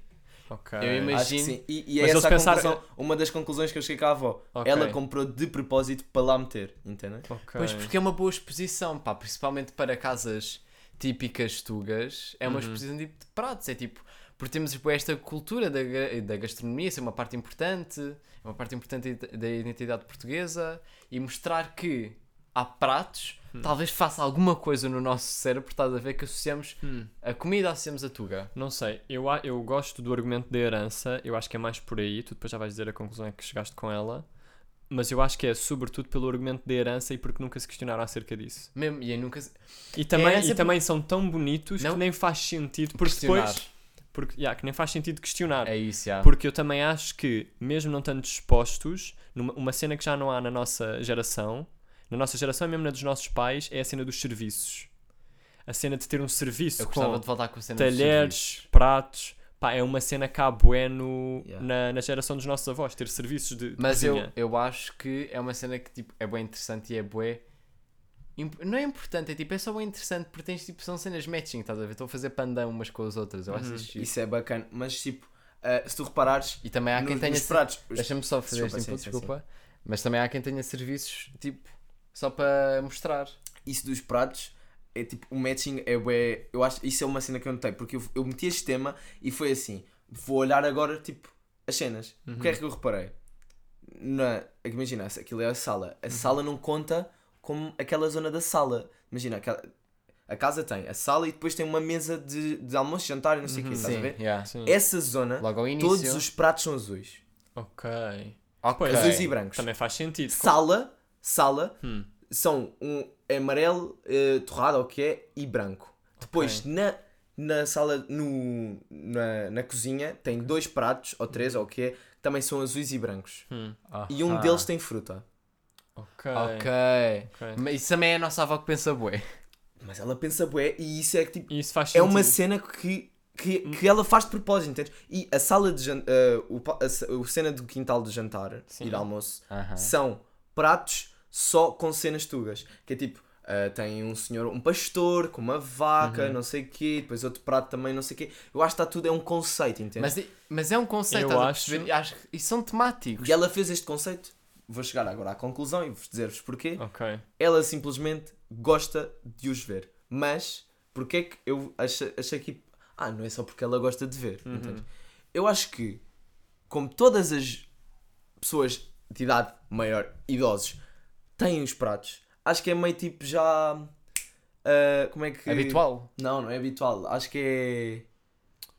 Sim. Ok. Eu imagino- Acho que sim. E, e é essa pensaram- conclusão, uma das conclusões que eu cheguei com a avó. Ok. Ela comprou de propósito para lá meter, entendem? Ok. Pois porque é uma boa exposição, pá, principalmente para casas típicas tugas, é uma Uhum. exposição tipo de pratos, é tipo, porque temos tipo, esta cultura da, da gastronomia ser uma parte importante, é uma parte importante da identidade portuguesa e mostrar que há pratos, talvez faça alguma coisa no nosso cérebro, estás a ver, que associamos Hum. a comida, associamos a tuga. Não sei, eu, eu gosto do argumento da herança, eu acho que é mais por aí, tu depois já vais dizer a conclusão é que chegaste com ela, mas eu acho que é sobretudo pelo argumento da herança e porque nunca se questionaram acerca disso. Mesmo, e nunca se- E também, herança e por- também são tão bonitos Não. que nem faz sentido, porque questionar. depois... Porque, yeah, que nem faz sentido questionar. É isso, já. Porque eu também acho que, mesmo não estando dispostos, numa, uma cena que já não há na nossa geração, na nossa geração e mesmo na dos nossos pais, é a cena dos serviços. A cena de ter um serviço Eu gostava com de voltar com a cena talheres, pratos. Pá, é uma cena cá bué no, Yeah. na, na geração dos nossos avós, ter serviços de, de Mas eu, cozinha. eu acho que é uma cena que tipo, é bem interessante e é bué. Não é importante, é tipo, é só bem interessante porque tens tipo, são cenas matching, estás a ver? Estão a fazer pandão umas com as outras. Eu acho Uhum. isso giro. Isso é bacana, mas tipo, eh, se tu reparares, E também há quem nos- tenha. nos pratos. os- Deixa-me só fazer Desculpa, este input, sim, sim, desculpa. Mas também há quem tenha serviços tipo, só para mostrar. isso dos pratos é tipo o matching é bué, eu acho isso é uma cena que eu notei porque eu, eu meti este tema e foi assim vou olhar agora tipo as cenas o que é que eu reparei na imagina aquilo é a sala a sala não conta como aquela zona da sala imagina aquela, a casa tem a sala e depois tem uma mesa de, de almoço jantar e não sei o que estás a Sim, ver yeah. Sim. essa zona Logo ao início. todos os pratos são azuis Ok. Ok. Pois, azuis e brancos Também faz sentido. sala sala Hum. são um amarelo eh, torrado ou o que é e branco. Depois na, na sala no, na, na cozinha tem dois pratos ou três ou o que é que também são azuis e brancos. Hum. E um Aham. deles tem fruta. Ok. Ok. Mas isso também é a nossa avó que pensa bué. Mas ela pensa bué e isso é que tipo isso faz é uma cena que que, que ela faz de propósito, entendes? E a sala de jantar, o, pa- a, ce- o cena do quintal de jantar Sim. e de almoço Aham. são pratos só com cenas tugas. Que é tipo, ah, tem um senhor, um pastor com uma vaca, não sei o quê, depois outro prato também, não sei o quê. Eu acho que está tudo, é um conceito, entende? Mas, mas é um conceito, Eu acho- perceber? acho que e são temáticos. E ela fez este conceito. Vou chegar agora à conclusão e vos dizer-vos porquê. Ok. Ela simplesmente gosta de os ver. Mas, porque é que eu achei, achei que. Ah, não é só porque ela gosta de ver. entendes? Eu acho que, como todas as pessoas de idade maior, idosos, têm os pratos, acho que é meio tipo já. ah, como é que. Habitual. Não, não é habitual. Acho que é.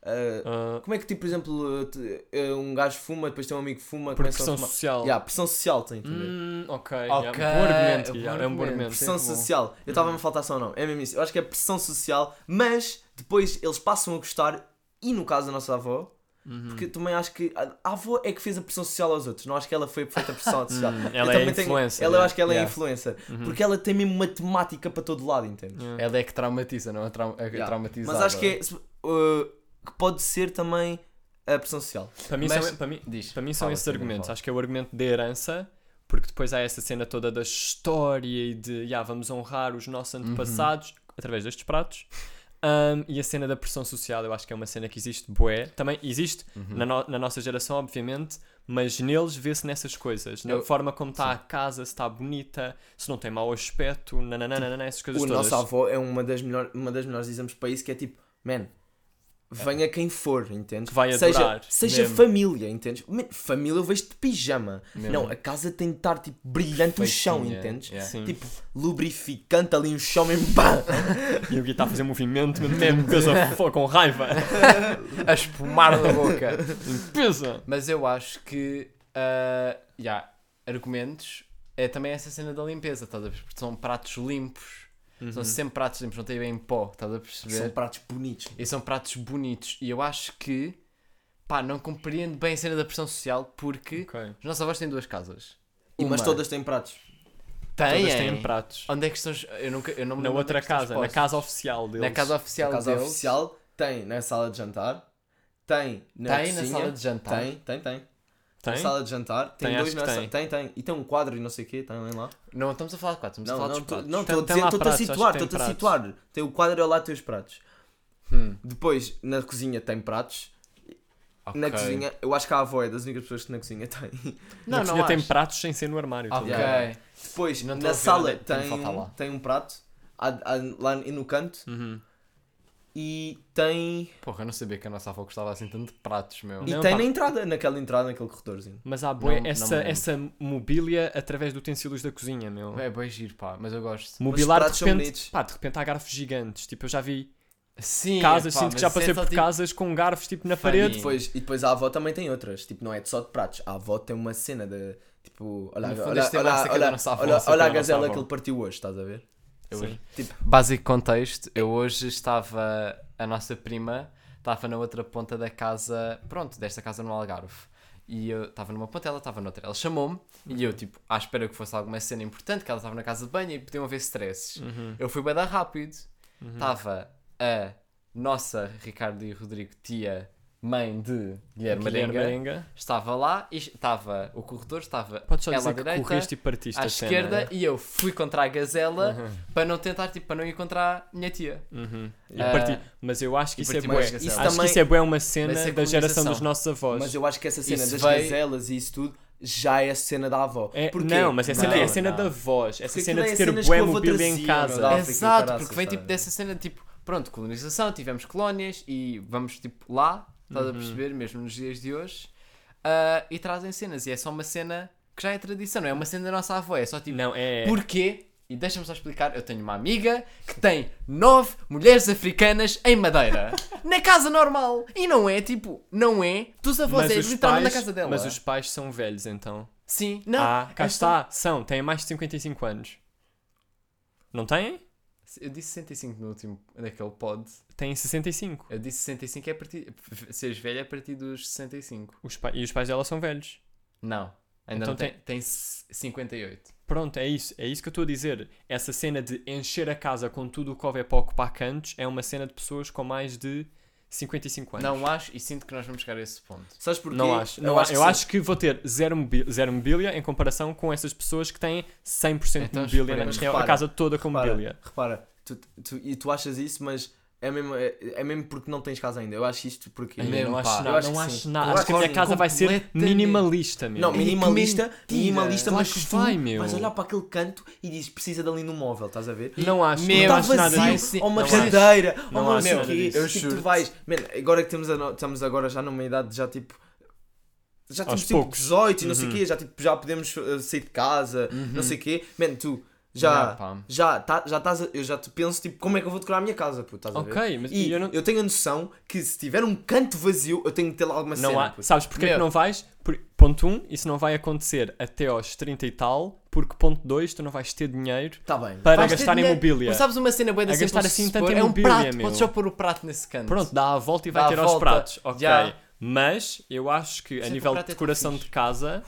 ah, Ah, como é que, tipo, por exemplo, eh, um gajo fuma, depois tem um amigo que fuma, por começa a pressão fumar. social. Yeah, pressão social, a entender? Hum, ok. Ok, yeah, bom argumento. yeah, é um bom argumento. argumento. Pressão social. Eu estava a me faltar só não. É mesmo isso. Eu acho que é pressão social, mas depois eles passam a gostar, e no caso da nossa avó, Uhum. porque também acho que a avó é que fez a pressão social aos outros, não acho que ela foi feita a pressão social. Hum, Eu ela é também tenho- influencer, Ela, eu yeah. acho que ela é Yeah. influencer, porque ela tem mesmo matemática para todo lado, entende? Yeah. Ela é que traumatiza, não é trau é Yeah. traumatizada. Mas acho que, é, uh, que pode ser também a pressão social. Para mim, Mas- são, para mim, Diz, para mim são esses argumentos. Acho que é o argumento da herança, porque depois há essa cena toda da história e de yeah, vamos honrar os nossos antepassados através destes pratos. Um, e a cena da pressão social, eu acho que é uma cena que existe bué. Também existe na, no- na nossa geração, obviamente, mas neles vê-se nessas coisas. Na Eu- forma como está a casa, se está bonita, se não tem mau aspecto, nananana, essas coisas O todas. nosso avô é uma das, melhor, uma das melhores exemplos para isso, que é tipo, man, venha quem for, entendes? Que vai seja, adorar, seja mesmo. família, entendes? Man, família eu vejo de pijama. Mesmo. Não, a casa tem de estar tipo brilhante o chão, entendes? yeah. Sim. Tipo, lubrificante ali o chão mesmo. pá! E o Gui está a fazer movimento, mesmo fo- com raiva. A espumar da boca. Limpeza. Mas eu acho que, ah, yeah, argumentos é também essa cena da limpeza, estás a perceber? Porque são pratos limpos. São sempre pratos limpos, não tem bem pó, estás a perceber? São pratos bonitos. E são pratos bonitos. E eu acho que, pá, não compreendo bem a cena da pressão social porque Ok. os nossos avós têm duas casas. E, mas Uma- todas têm pratos. têm, Todas têm pratos. Onde é que estão? Eu, nunca, eu não me Na outra é estão casa, na casa oficial deles. Na casa oficial A casa deles. oficial tem na sala de jantar, tem na Tem na sala de jantar. Tem, tem, tem. Tem? Na sala de jantar, tem, Tem, dois na sala. tem. Tem, tem. E tem um quadro e não sei o quê, tem lá. Não, estamos a falar de quatro, estamos a Não, falar não, dos pratos. não, a lá estou-te a situar, estou-te a situar. Tem o quadro ao lado tem os pratos. Hum. Depois, na cozinha tem pratos. Na Ok. cozinha, eu acho que a avó é das únicas pessoas que na cozinha tem. Na Não, cozinha não tem acho. pratos sem ser no armário. Ok. Yeah. Depois, na a ver sala é que tem tem, um- lá. tem um prato há- há- lá no canto Uhum. E tem. Porra, eu não sabia que a nossa avó gostava assim tanto de pratos, meu. E Não, tem pá. na entrada, naquela entrada, naquele corredorzinho. Mas há bué Não- não essa, me lembro. essa mobília através de utensílios da cozinha, meu. É bem giro, pá, mas eu gosto. Mobilar de pratos são repente, bonitos. pá, de repente há garfos gigantes. Tipo, eu já vi Sim, casas, sinto que já passei é só por tipo- casas com garfos tipo na Funny. parede. E depois, e depois a avó também tem outras. Tipo, não é só de pratos. A avó tem uma cena de. Tipo, olha, No fundo, olha, este é olha, da olha, nossa avó, olha, seca olha da a nossa gazela avó. que ele partiu hoje, estás a ver? Eu- Sim. Básico contexto, eu hoje estava, a nossa prima estava na outra ponta da casa, pronto, desta casa no Algarve. E eu estava numa ponta, ela estava noutra. Ela chamou-me e eu, tipo, à espera que fosse alguma cena importante, que ela estava na casa de banho e podiam haver stresses. Uhum. Eu fui bem dar rápido. Estava a nossa Ricardo e Rodrigo, tia, mãe de Guilherme Guilherme Marenga, Marenga. estava lá e estava o corredor, estava Podes só ela dizer à que direita, correste e partiste à a cena, esquerda é? e eu fui contra a gazela para não tentar, tipo, para não ir contra a minha tia. Uhum. E Ah, parti. Mas eu acho que isso é bué. mais Acho. Isso que também- isso é bué uma cena Vai ser da geração dos nossos avós. Mas eu acho que essa cena Isso das veio- gazelas e isso tudo já é a cena da avó. É- Porquê? não, mas é cena, Não, é cena não. da voz. Essa Porque cena de é ter bué mobília em casa. África Exato, porque vem tipo dessa cena, tipo, pronto, colonização, tivemos colónias e vamos tipo lá, estás Uhum. a perceber, mesmo nos dias de hoje, ah, e trazem cenas. E é só uma cena que já é tradição, não é uma cena da nossa avó, é só tipo, Não, é. porquê? E deixa-me só explicar, eu tenho uma amiga que tem nove mulheres africanas em Madeira, na casa normal. E não é tipo, não é dos avós, Mas é literalmente na casa dela. mas os pais são velhos então. Sim, não. ah, cá só- está. São, têm mais de 55 anos. Não têm? Eu disse 65 no último, naquele pod. Têm 65. Eu disse 65 é a partir. Seres velho é a partir dos 65. Os pa- E os pais dela são velhos. Não. Ainda Então não tem. Tem 58. Pronto, é isso. É isso que eu estou a dizer. Essa cena de encher a casa com tudo o que houver para ocupar cantos é uma cena de pessoas com mais de 55 anos. Não acho e sinto que nós vamos chegar a esse ponto. Sabes porquê? Não acho. Eu Não, acho eu que acho que vou ter zero, mobi- zero mobília em comparação com essas pessoas que têm 100% Então, de mobília, esperemos. na- têm a Repara, casa toda com repara, mobília. Repara, tu, tu- e tu achas isso, mas é mesmo, é, é mesmo porque não tens casa ainda. Eu acho isto porque. É mesmo, não acho Eu nada. acho Não que acho sim. nada. Acho que a minha casa vai ser minimalista mesmo. Não, minimalista, minimalista, mas que tu vai, meu. vais olhar para aquele canto e dizes precisa dali no móvel, estás a ver? Não acho. Meu, não acho nada vazio, disso. ou uma cadeira, ou Não uma não quê. Eu Tipo, tu vais. Man, agora que temos a estamos agora já numa idade já tipo. Já temos tipo poucos. 18 e não sei o Uhum. quê, já, tipo, já podemos uh, sair de casa, não sei o quê. Man, tu já. pá. já, tá, já estás. Eu já te penso tipo, como é que eu vou decorar a minha casa, puto, estás a ver? Ok, mas E eu não. eu tenho a noção que se tiver um canto vazio, eu tenho que ter lá alguma Não cena. há, puto. sabes porque é que não vais? Por- ponto 1, um, isso não vai acontecer até aos 30 e tal, porque ponto 2, tu não vais ter dinheiro Tá bem. para Vais gastar em mobília. Mas sabes uma cena boa da A gastar assim tanto em É um mobília, prato, meu. podes só pôr o prato nesse canto. Pronto, dá a volta e vai Dá ter aos pratos. Ok. Já. Mas eu acho que a o nível de é tão decoração de casa,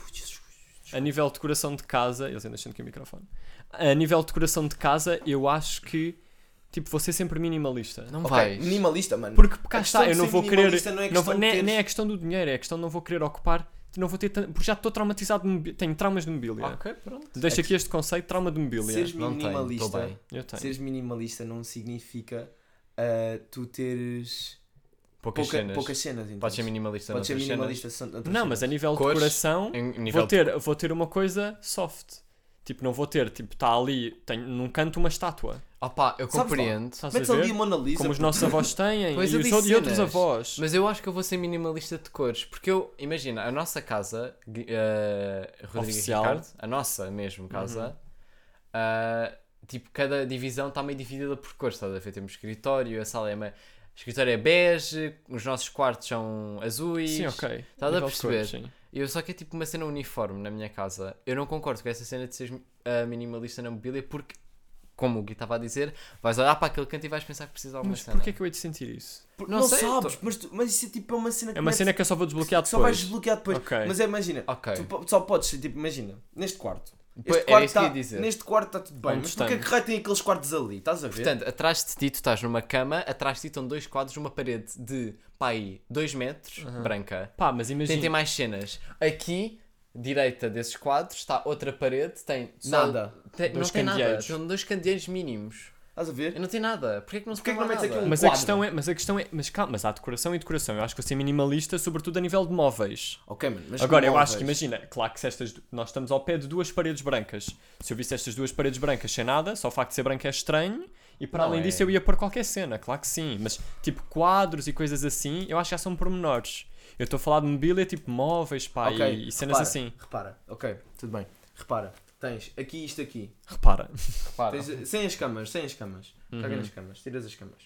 a nível de decoração de casa, eles ainda deixam aqui o microfone. A nível de decoração de casa, eu acho que tipo, vou ser sempre minimalista. Não Ok, vais. minimalista, mano. Porque cá A questão está, eu de não vou querer. minimalista não é não vou- de nem, teres- nem é questão do dinheiro, é questão de não vou querer ocupar. Não vou ter tanto, porque já estou traumatizado de mobília. Tenho traumas de mobília. Ok, pronto. Deixa aqui este conceito, trauma de mobília. Seres Não tenho, minimalista. Eu tenho. Seres minimalista não significa ah, tu teres Poucas pouca- cenas. poucas cenas. entendes? Podes ser minimalista Podes ser minimalista. Não, mas a nível de Cores, decoração. Em nível vou ter, vou ter uma coisa soft. Tipo, não vou ter, tipo, está ali, tenho num canto uma estátua. Opa, eu Sabes compreendo. Estás Metes a ali ver? a Mona Lisa. Como os nossos avós têm Pois e, eu os, disse e outros cenas. avós. Mas eu acho que eu vou ser minimalista de cores. Porque eu, imagina, a nossa casa, Gui- eh, Rodrigo Oficial. Ricardo, a nossa mesmo casa, ah, tipo, cada divisão está meio dividida por cores. Estás a ver? Temos escritório, a sala é meio. O escritório é bege, os nossos quartos são azuis. Sim, ok. Estás a Nível de perceber? cores, sim. Eu só que é tipo uma cena uniforme na minha casa. Eu não concordo com essa cena de seres ah, minimalista na mobília porque, como o Gui estava a dizer, vais olhar para aquele canto e vais pensar que precisa de alguma Mas cena. porquê que eu hei de sentir isso? Por- Não Não, sei, sabes, tô- mas, tu- mas isso é tipo é uma cena que É uma metes- cena que eu só vou desbloquear só vais depois. desbloquear depois. Ok. Mas é, imagina, Ok. tu só podes, tipo, imagina, neste quarto. Este era isso que eu ia tá- dizer. Neste quarto está tudo bem, Onde mas porquê estamos? que raio tem aqueles quartos ali? Estás a ver? Portanto, atrás de ti tu estás numa cama, atrás de ti estão dois quadros, uma parede de, pá aí, 2 metros, branca. Pá, mas Tem, imagina. tem mais cenas. Aqui, direita desses quadros, está outra parede, tem só- Nada. tem- Dois não tem nada, candeeiros. são dois candeeiros mínimos. Estás a ver? Eu não tenho nada. Porquê que não se Porquê que não metes nada? aqui um Mas a quadro. questão é, mas a questão é, mas calma, mas há decoração e decoração. Eu acho que vou ser minimalista, sobretudo a nível de móveis. Ok, mano. Mas Agora, eu móveis. acho que imagina, claro que se estas, nós estamos ao pé de duas paredes brancas. Se eu visse estas duas paredes brancas sem nada, só o facto de ser branco é estranho. E para Não além é. disso, eu ia pôr qualquer cena, claro que sim. Mas tipo quadros e coisas assim, eu acho que já são pormenores. Eu estou a falar de mobília, tipo móveis, pá, Ok, e, e cenas repara, assim. Repara, ok, tudo bem. Repara, tens aqui isto aqui. Repara. Repara. Tens, sem as camas, sem as camas. Caga Uhum. nas camas, tiras as camas.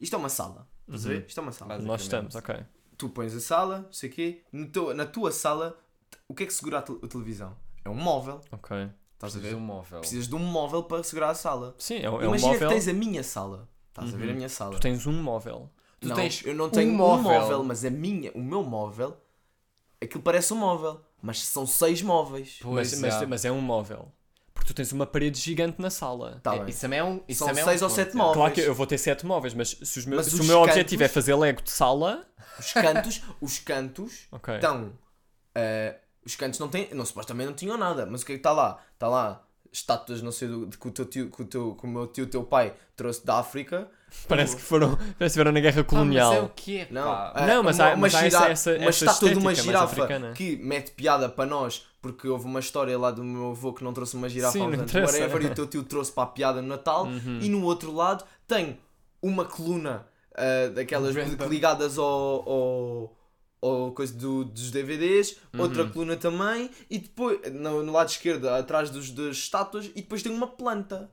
Isto é uma sala. Estás a ver? Isto é uma sala. Nós estamos, ok. Tu pões a sala, não sei o quê. No teu- na tua sala, o que é que segura a, te- a televisão? É um móvel. Ok. Estás a Precisas de ver? um móvel. Precisas de um móvel para segurar a sala. Sim, é, um- é um Imagina móvel. que tens a minha sala. Estás a ver a minha sala. Tu tens um móvel. Tu não, tens eu não um tenho um móvel. móvel. mas a minha, o meu móvel, aquilo parece um móvel, mas são seis móveis. Pois, mas, mas, mas é um móvel. Porque tu tens uma parede gigante na sala. Tá É. Isso também é um. Isso São também é seis um ou ponto, sete móveis. Claro que eu vou ter sete móveis, mas se, os meus, Mas se o meu cantos- objetivo é fazer Lego de sala. Os cantos, os cantos Ok. estão. eh, os cantos não têm. Não, supostamente não tinham nada, mas o que é que está lá? Está lá estátuas, não sei, do, de que o teu tio, que o, teu, que o meu tio, teu pai trouxe da África. Parece que foram. Parece que estiveram na guerra Pá, mas é o colonial. quê? Não, pá? Não, mas há- mas há essa- essa- uma essa estátua de uma mais girafa africana. que mete piada para nós, porque houve uma história lá do meu avô que não trouxe uma girafa Sim, aos não anos, interessa. whatever, e o teu tio trouxe para a piada no Natal. Uhum. E no outro lado tem uma coluna ah, daquelas Random. ligadas ao, ao, ao coisa do- dos DVDs, outra Uhum. coluna também, e depois no, no lado esquerdo, atrás dos, das estátuas, e depois tem uma planta.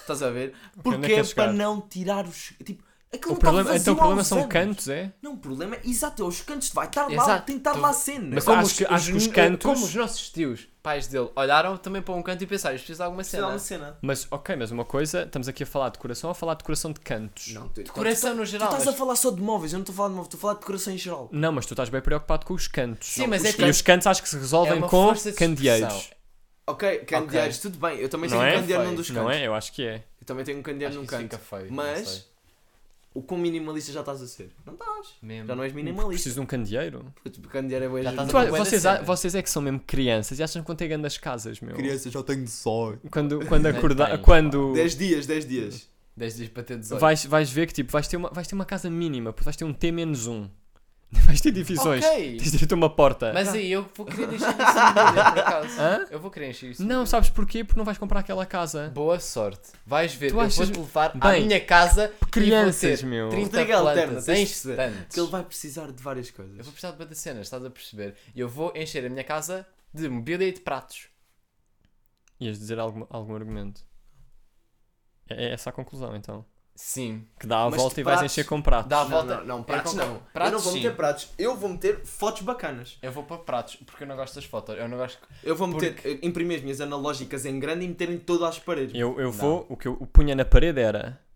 Estás a ver? é Porque que é para não tirar os. Tipo, aquilo O não problema, então o problema são anos. cantos, é? Não, o problema é. Exato, é os cantos. Vai estar lá, Exato. tem que estar Tu- lá a cena. Mas Como acho os- que- acho que os os- cantos- Como os nossos tios, pais dele, olharam também para um canto e pensaram, isto precisa de alguma Precisa de uma cena. cena. Mas ok, mas uma coisa, estamos aqui a falar de decoração ou a falar de decoração de cantos? Não, tu, Decoração no tu geral. estás mas- a falar só de móveis, eu não estou a falar de móveis, estou a falar de decoração em geral. Não, mas tu estás bem preocupado com os cantos. Sim, mas os é que E os cantos acho que se é resolvem uma com força candeeiros. Ok, candeeiros, tudo bem. Eu também Não tenho um é? candeeiro num dos cantos. Não é? Eu acho que é. Eu também tenho um candeeiro Acho num que isso canto. fica feio, não Mas sei. o quão minimalista já estás a ser? Não estás. Mesmo. Já não és minimalista. Preciso de um candeeiro. Puto, O candeeiro é Já estás Tu- bué da vocês, cena. vocês é que são mesmo crianças e acham que vão ter grandes casas, meu. Criança, já tenho só. Quando, quando Nem acordar. tens, Quando. 10 dias, 10 dias. 10 dias para ter 18. Vais, vais ver que tipo, vais ter, uma, vais ter uma casa mínima, porque vais ter um T-1. Vais ter divisões. Ok. Tens direito a uma porta. Mas aí eu vou querer encher isso de por acaso. Hã? Eu vou querer encher isso. Não, sabes porquê? Porque não vais comprar aquela casa. Boa sorte. Vais ver, Tu eu achas- vou-te levar à Bem, minha casa crianças, e vou ter meu. 30 Rodrigo Alterna, plantas tens em de perceber instantes. Que ele vai precisar de várias coisas. Eu vou precisar de muitas cenas, estás a perceber? E eu vou encher a minha casa de mobília e de pratos. Ias dizer algum, algum argumento. É é essa a conclusão, então. Sim. Que dá a Mas volta e vais pratos- encher com pratos. Dá a volta. não, não, pratos não. eu pratos, não vou sim. meter pratos. Eu vou meter fotos bacanas. Eu vou para pratos, porque eu não gosto das fotos. Eu não gosto. Eu vou meter, eh, imprimir as minhas analógicas em grande e meter em todas as paredes. Eu, eu vou, o que eu punha na parede era